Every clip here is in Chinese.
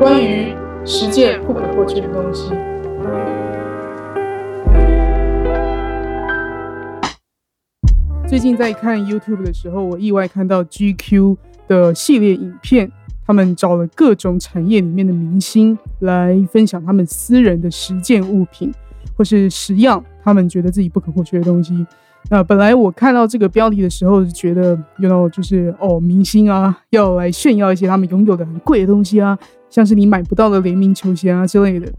关于十件不可或缺的东西。最近在看 YouTube 的时候，我意外看到 GQ 的系列影片，他们找了各种产业里面的明星来分享他们私人的十件物品，或是十样他们觉得自己不可或缺的东西。那本来我看到这个标题的时候，就觉得，you know，就是哦，明星啊，要来炫耀一些他们拥有的很贵的东西啊，像是你买不到的联名球鞋啊之类的。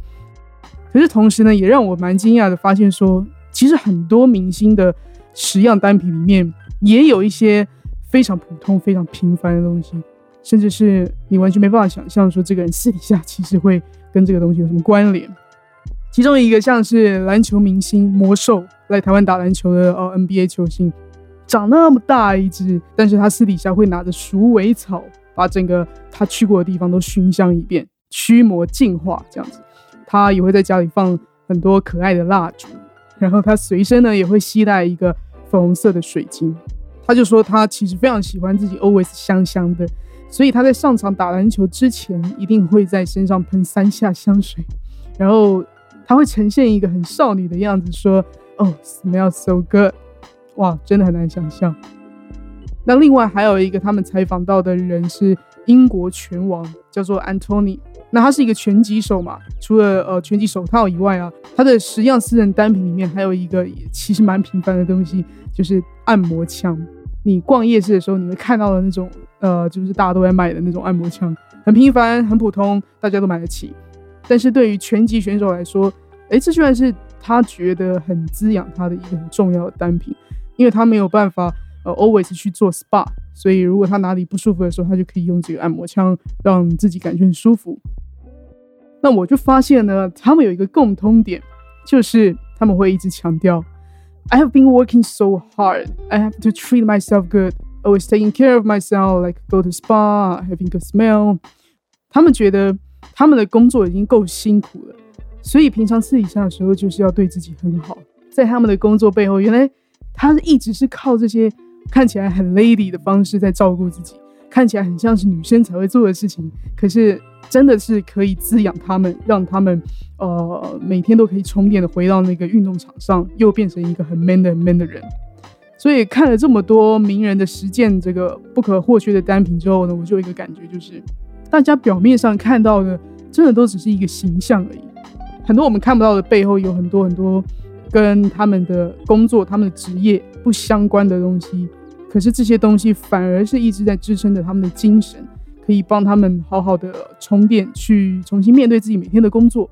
可是同时呢，也让我蛮惊讶的发现说，其实很多明星的。十样单品里面也有一些非常普通、非常平凡的东西，甚至是你完全没办法想象说这个人私底下其实会跟这个东西有什么关联。其中一个像是篮球明星魔兽来台湾打篮球的哦 NBA 球星，长那么大一只，但是他私底下会拿着鼠尾草把整个他去过的地方都熏香一遍，驱魔净化这样子。他也会在家里放很多可爱的蜡烛。然后他随身呢也会携带一个粉红色的水晶，他就说他其实非常喜欢自己 always 香香的，所以他在上场打篮球之前一定会在身上喷三下香水，然后他会呈现一个很少女的样子，说哦 smell so good，哇，真的很难想象。那另外还有一个他们采访到的人是英国拳王，叫做 Antony。那他是一个拳击手嘛？除了呃拳击手套以外啊，他的十样私人单品里面还有一个其实蛮平凡的东西，就是按摩枪。你逛夜市的时候，你会看到的那种呃，就是大家都在卖的那种按摩枪，很平凡、很普通，大家都买得起。但是对于拳击选手来说，哎，这居然是他觉得很滋养他的一个很重要的单品，因为他没有办法呃 always 去做 SPA，所以如果他哪里不舒服的时候，他就可以用这个按摩枪让自己感觉很舒服。那我就发现呢，他们有一个共通点，就是他们会一直强调，I have been working so hard, I have to treat myself good, always taking care of myself, like go to spa, having good smell。他们觉得他们的工作已经够辛苦了，所以平常私底下的时候就是要对自己很好。在他们的工作背后，原来他一直是靠这些看起来很 lady 的方式在照顾自己。看起来很像是女生才会做的事情，可是真的是可以滋养他们，让他们呃每天都可以充电的回到那个运动场上，又变成一个很 man 的很 man 的人。所以看了这么多名人的实践这个不可或缺的单品之后呢，我就有一个感觉，就是大家表面上看到的，真的都只是一个形象而已。很多我们看不到的背后，有很多很多跟他们的工作、他们的职业不相关的东西。可是这些东西反而是一直在支撑着他们的精神，可以帮他们好好的充电，去重新面对自己每天的工作。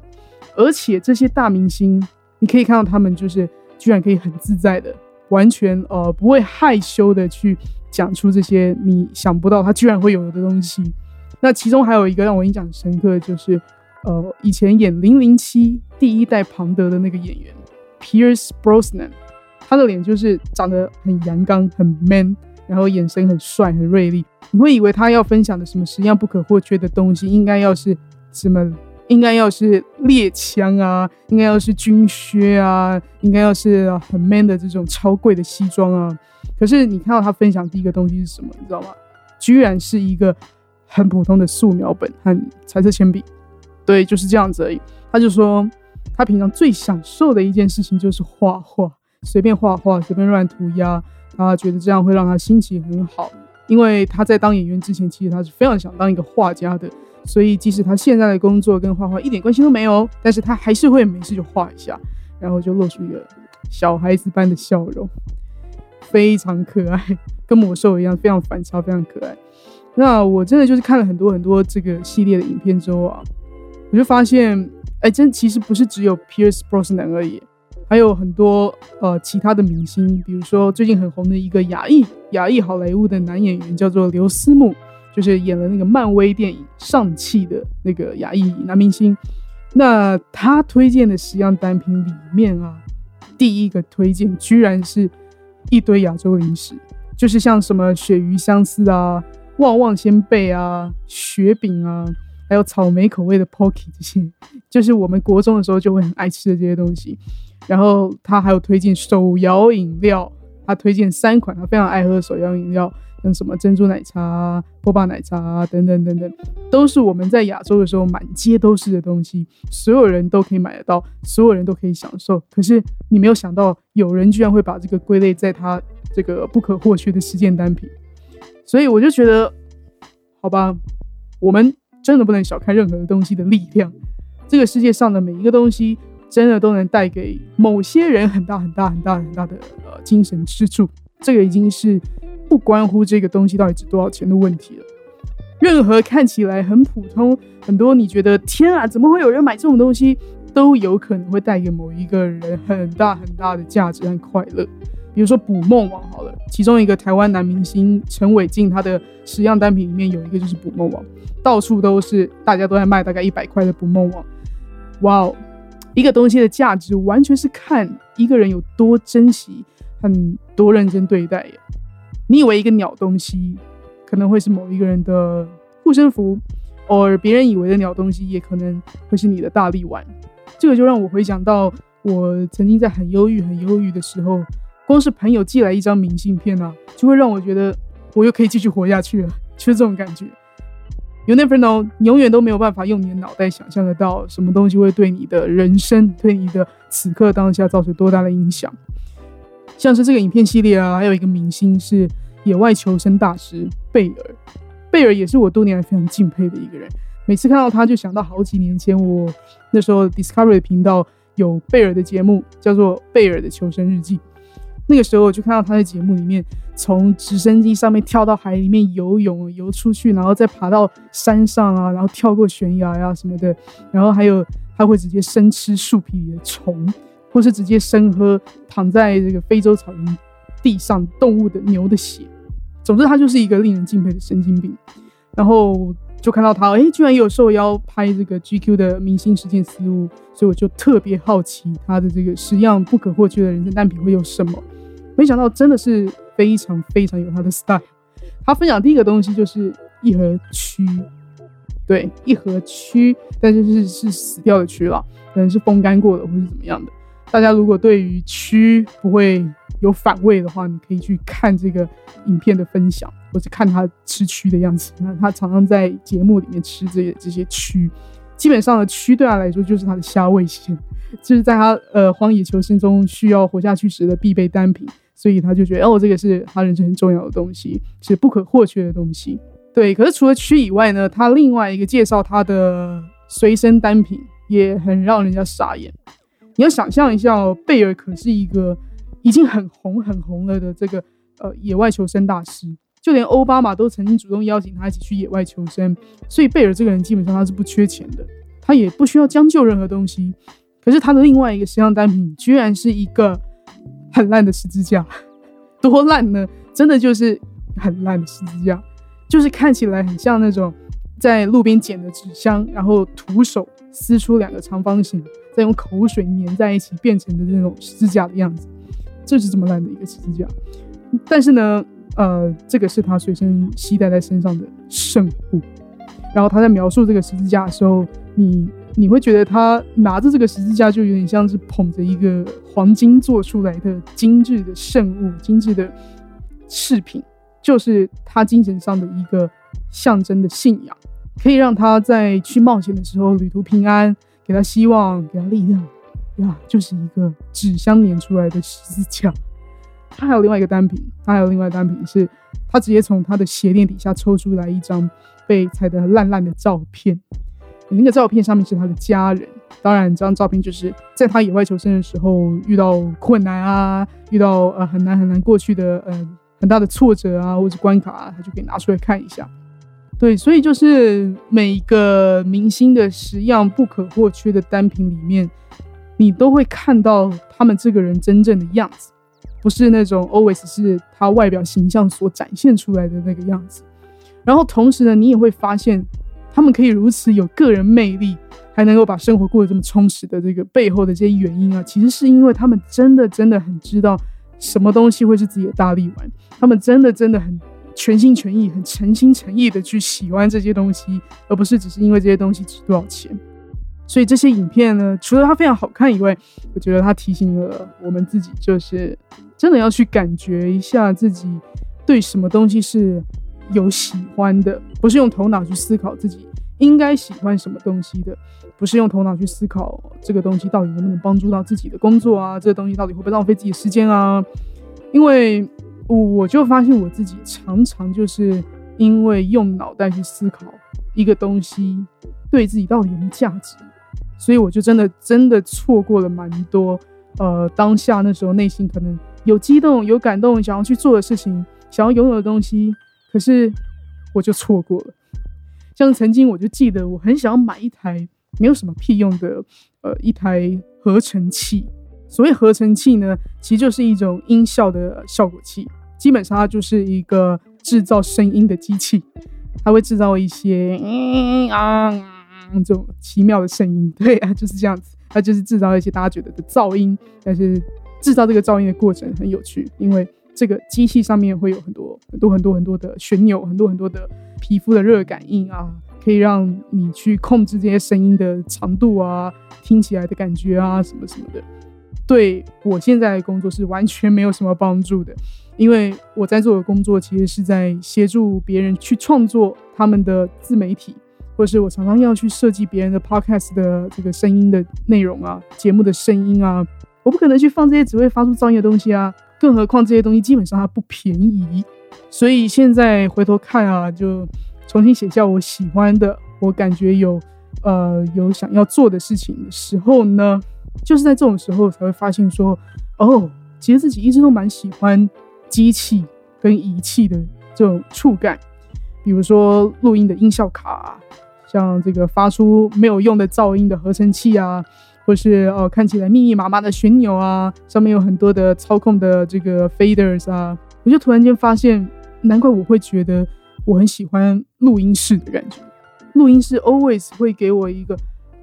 而且这些大明星，你可以看到他们就是居然可以很自在的，完全呃不会害羞的去讲出这些你想不到他居然会有的东西。那其中还有一个让我印象深刻，就是呃以前演零零七第一代庞德的那个演员 Pierce Brosnan。他的脸就是长得很阳刚、很 man，然后眼神很帅、很锐利。你会以为他要分享的什么十样不可或缺的东西，应该要是什么？应该要是猎枪啊，应该要是军靴啊，应该要是很 man 的这种超贵的西装啊。可是你看到他分享第一个东西是什么？你知道吗？居然是一个很普通的素描本和彩色铅笔。对，就是这样子而已。他就说，他平常最享受的一件事情就是画画。随便画画，随便乱涂鸦，他觉得这样会让他心情很好。因为他在当演员之前，其实他是非常想当一个画家的。所以即使他现在的工作跟画画一点关系都没有，但是他还是会没事就画一下，然后就露出一个小孩子般的笑容，非常可爱，跟魔兽一样，非常反差，非常可爱。那我真的就是看了很多很多这个系列的影片之后啊，我就发现，哎，真其实不是只有 Pierce Brosnan 而已。还有很多呃其他的明星，比如说最近很红的一个亚裔亚裔好莱坞的男演员，叫做刘思慕，就是演了那个漫威电影《上汽》的那个亚裔男明星。那他推荐的十样单品里面啊，第一个推荐居然是一堆亚洲零食，就是像什么鳕鱼香丝啊、旺旺仙贝啊、雪饼啊，还有草莓口味的 Pocky 这些，就是我们国中的时候就会很爱吃的这些东西。然后他还有推荐手摇饮料，他推荐三款他非常爱喝的手摇饮料，像什么珍珠奶茶、波霸奶茶等等等等，都是我们在亚洲的时候满街都是的东西，所有人都可以买得到，所有人都可以享受。可是你没有想到，有人居然会把这个归类在他这个不可或缺的实践单品。所以我就觉得，好吧，我们真的不能小看任何的东西的力量。这个世界上的每一个东西，真的都能带给某些人很大很大很大很大的呃精神支柱。这个已经是。不关乎这个东西到底值多少钱的问题了。任何看起来很普通、很多你觉得天啊，怎么会有人买这种东西，都有可能会带给某一个人很大很大的价值和快乐。比如说捕梦网好了，其中一个台湾男明星陈伟晋，他的十样单品里面有一个就是捕梦网，到处都是，大家都在卖大概一百块的捕梦网。哇哦，一个东西的价值完全是看一个人有多珍惜、很多认真对待耶。你以为一个鸟东西可能会是某一个人的护身符，而别人以为的鸟东西也可能会是你的大力丸。这个就让我回想到我曾经在很忧郁、很忧郁的时候，光是朋友寄来一张明信片啊，就会让我觉得我又可以继续活下去了，就是这种感觉。You never know，你永远都没有办法用你的脑袋想象得到什么东西会对你的人生、对你的此刻当下造成多大的影响。像是这个影片系列啊，还有一个明星是野外求生大师贝尔，贝尔也是我多年来非常敬佩的一个人。每次看到他，就想到好几年前我那时候 Discovery 频道有贝尔的节目，叫做《贝尔的求生日记》。那个时候我就看到他在节目里面从直升机上面跳到海里面游泳，游出去，然后再爬到山上啊，然后跳过悬崖呀什么的，然后还有他会直接生吃树皮里的虫。或是直接生喝躺在这个非洲草原地上动物的牛的血，总之他就是一个令人敬佩的神经病。然后就看到他，哎，居然有受邀拍这个 GQ 的明星实践思路，所以我就特别好奇他的这个十样不可或缺的人生单品会有什么。没想到真的是非常非常有他的 style。他分享第一个东西就是一盒蛆，对，一盒蛆，但是是是死掉的蛆了，可能是风干过的或是怎么样的。大家如果对于蛆不会有反胃的话，你可以去看这个影片的分享，或者看他吃蛆的样子。那他常常在节目里面吃这些这些蛆，基本上的蛆对他来说就是他的虾味线，就是在他呃荒野求生中需要活下去时的必备单品，所以他就觉得哦，这个是他人生很重要的东西，是不可或缺的东西。对，可是除了蛆以外呢，他另外一个介绍他的随身单品也很让人家傻眼。你要想象一下哦，贝尔可是一个已经很红很红了的这个呃野外求生大师，就连奥巴马都曾经主动邀请他一起去野外求生。所以贝尔这个人基本上他是不缺钱的，他也不需要将就任何东西。可是他的另外一个时尚单品居然是一个很烂的十字架，多烂呢？真的就是很烂的十字架，就是看起来很像那种在路边捡的纸箱，然后徒手撕出两个长方形。再用口水粘在一起变成的那种十字架的样子，这是这么烂的一个十字架。但是呢，呃，这个是他随身携带在身上的圣物。然后他在描述这个十字架的时候，你你会觉得他拿着这个十字架就有点像是捧着一个黄金做出来的精致的圣物、精致的饰品，就是他精神上的一个象征的信仰，可以让他在去冒险的时候旅途平安。给他希望，给他力量，呀，就是一个纸箱粘出来的十字架。他还有另外一个单品，他还有另外单品是，他直接从他的鞋垫底下抽出来一张被踩得烂烂的照片。那个照片上面是他的家人，当然这张照片就是在他野外求生的时候遇到困难啊，遇到呃很难很难过去的呃很大的挫折啊或者关卡，啊，他就可以拿出来看一下。对，所以就是每一个明星的十样不可或缺的单品里面，你都会看到他们这个人真正的样子，不是那种 always 是他外表形象所展现出来的那个样子。然后同时呢，你也会发现他们可以如此有个人魅力，还能够把生活过得这么充实的这个背后的这些原因啊，其实是因为他们真的真的很知道什么东西会是自己的大力丸，他们真的真的很。全心全意、很诚心诚意的去喜欢这些东西，而不是只是因为这些东西值多少钱。所以这些影片呢，除了它非常好看以外，我觉得它提醒了我们自己，就是真的要去感觉一下自己对什么东西是有喜欢的，不是用头脑去思考自己应该喜欢什么东西的，不是用头脑去思考这个东西到底能不能帮助到自己的工作啊，这个东西到底会不会浪费自己的时间啊？因为我就发现我自己常常就是因为用脑袋去思考一个东西对自己到底有没有价值，所以我就真的真的错过了蛮多呃当下那时候内心可能有激动有感动想要去做的事情，想要拥有的东西，可是我就错过了。像曾经我就记得我很想要买一台没有什么屁用的呃一台合成器。所谓合成器呢，其实就是一种音效的效果器，基本上它就是一个制造声音的机器，它会制造一些嗯啊这种奇妙的声音。对啊，就是这样子，它就是制造一些大家觉得的噪音。但是制造这个噪音的过程很有趣，因为这个机器上面会有很多很多很多很多的旋钮，很多很多的皮肤的热感应啊，可以让你去控制这些声音的长度啊，听起来的感觉啊，什么什么的。对我现在的工作是完全没有什么帮助的，因为我在做的工作其实是在协助别人去创作他们的自媒体，或者是我常常要去设计别人的 podcast 的这个声音的内容啊，节目的声音啊，我不可能去放这些只会发出噪音的东西啊，更何况这些东西基本上它不便宜，所以现在回头看啊，就重新写下我喜欢的，我感觉有呃有想要做的事情的时候呢。就是在这种时候才会发现说，哦，其实自己一直都蛮喜欢机器跟仪器的这种触感，比如说录音的音效卡，像这个发出没有用的噪音的合成器啊，或是哦看起来密密麻麻的旋钮啊，上面有很多的操控的这个 faders 啊，我就突然间发现，难怪我会觉得我很喜欢录音室的感觉，录音室 always 会给我一个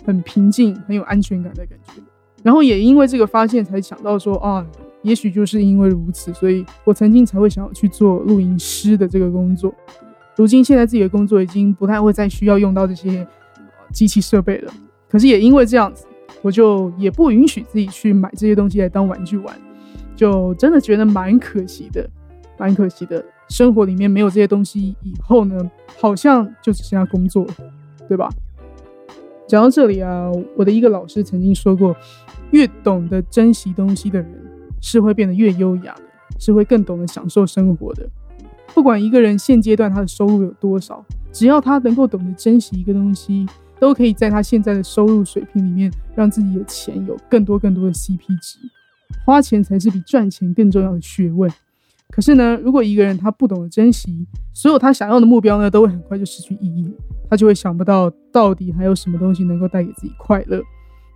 很平静、很有安全感的感觉。然后也因为这个发现，才想到说啊，也许就是因为如此，所以我曾经才会想要去做录音师的这个工作。如今现在自己的工作已经不太会再需要用到这些机器设备了。可是也因为这样子，我就也不允许自己去买这些东西来当玩具玩，就真的觉得蛮可惜的，蛮可惜的。生活里面没有这些东西以后呢，好像就只剩下工作，对吧？讲到这里啊，我的一个老师曾经说过，越懂得珍惜东西的人，是会变得越优雅的，是会更懂得享受生活的。不管一个人现阶段他的收入有多少，只要他能够懂得珍惜一个东西，都可以在他现在的收入水平里面，让自己的钱有更多更多的 CP 值。花钱才是比赚钱更重要的学问。可是呢，如果一个人他不懂得珍惜，所有他想要的目标呢，都会很快就失去意义，他就会想不到到底还有什么东西能够带给自己快乐。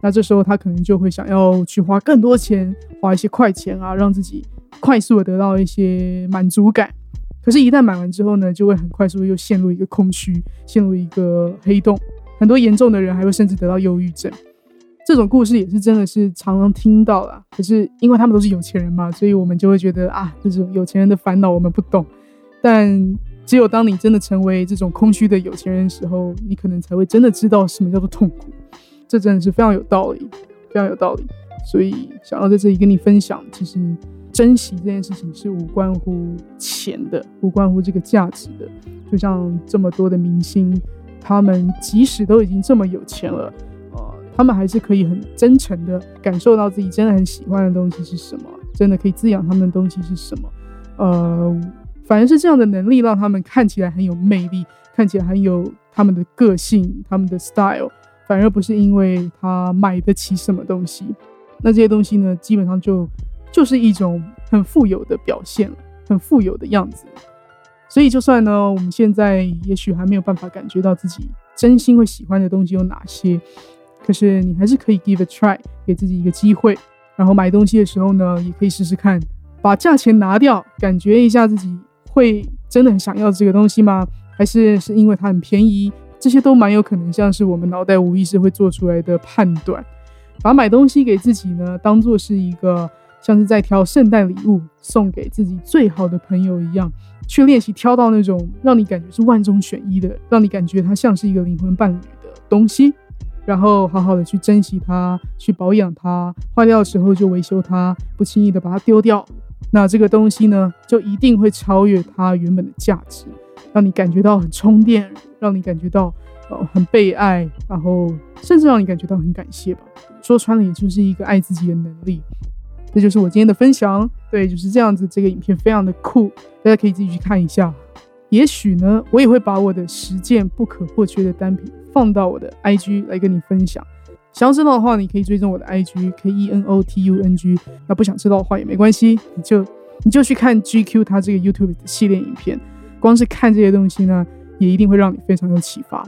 那这时候他可能就会想要去花更多钱，花一些快钱啊，让自己快速的得到一些满足感。可是，一旦买完之后呢，就会很快速又陷入一个空虚，陷入一个黑洞。很多严重的人还会甚至得到忧郁症。这种故事也是真的是常常听到啦。可是因为他们都是有钱人嘛，所以我们就会觉得啊，这种有钱人的烦恼我们不懂。但只有当你真的成为这种空虚的有钱人的时候，你可能才会真的知道什么叫做痛苦。这真的是非常有道理，非常有道理。所以想要在这里跟你分享，其实珍惜这件事情是无关乎钱的，无关乎这个价值的。就像这么多的明星，他们即使都已经这么有钱了。呃他们还是可以很真诚的感受到自己真的很喜欢的东西是什么，真的可以滋养他们的东西是什么。呃，反而是这样的能力让他们看起来很有魅力，看起来很有他们的个性、他们的 style，反而不是因为他买得起什么东西。那这些东西呢，基本上就就是一种很富有的表现了很富有的样子。所以，就算呢，我们现在也许还没有办法感觉到自己真心会喜欢的东西有哪些。可是你还是可以 give a try，给自己一个机会。然后买东西的时候呢，也可以试试看，把价钱拿掉，感觉一下自己会真的很想要这个东西吗？还是是因为它很便宜？这些都蛮有可能像是我们脑袋无意识会做出来的判断。把买东西给自己呢，当做是一个像是在挑圣诞礼物送给自己最好的朋友一样，去练习挑到那种让你感觉是万中选一的，让你感觉它像是一个灵魂伴侣的东西。然后好好的去珍惜它，去保养它，坏掉的时候就维修它，不轻易的把它丢掉。那这个东西呢，就一定会超越它原本的价值，让你感觉到很充电，让你感觉到呃很被爱，然后甚至让你感觉到很感谢吧。说穿了，也就是一个爱自己的能力。这就是我今天的分享，对，就是这样子。这个影片非常的酷，大家可以自己去看一下。也许呢，我也会把我的十件不可或缺的单品放到我的 IG 来跟你分享。想要知道的话，你可以追踪我的 IG K E N O T U N G。那不想知道的话也没关系，你就你就去看 GQ 它这个 YouTube 的系列影片。光是看这些东西呢，也一定会让你非常有启发。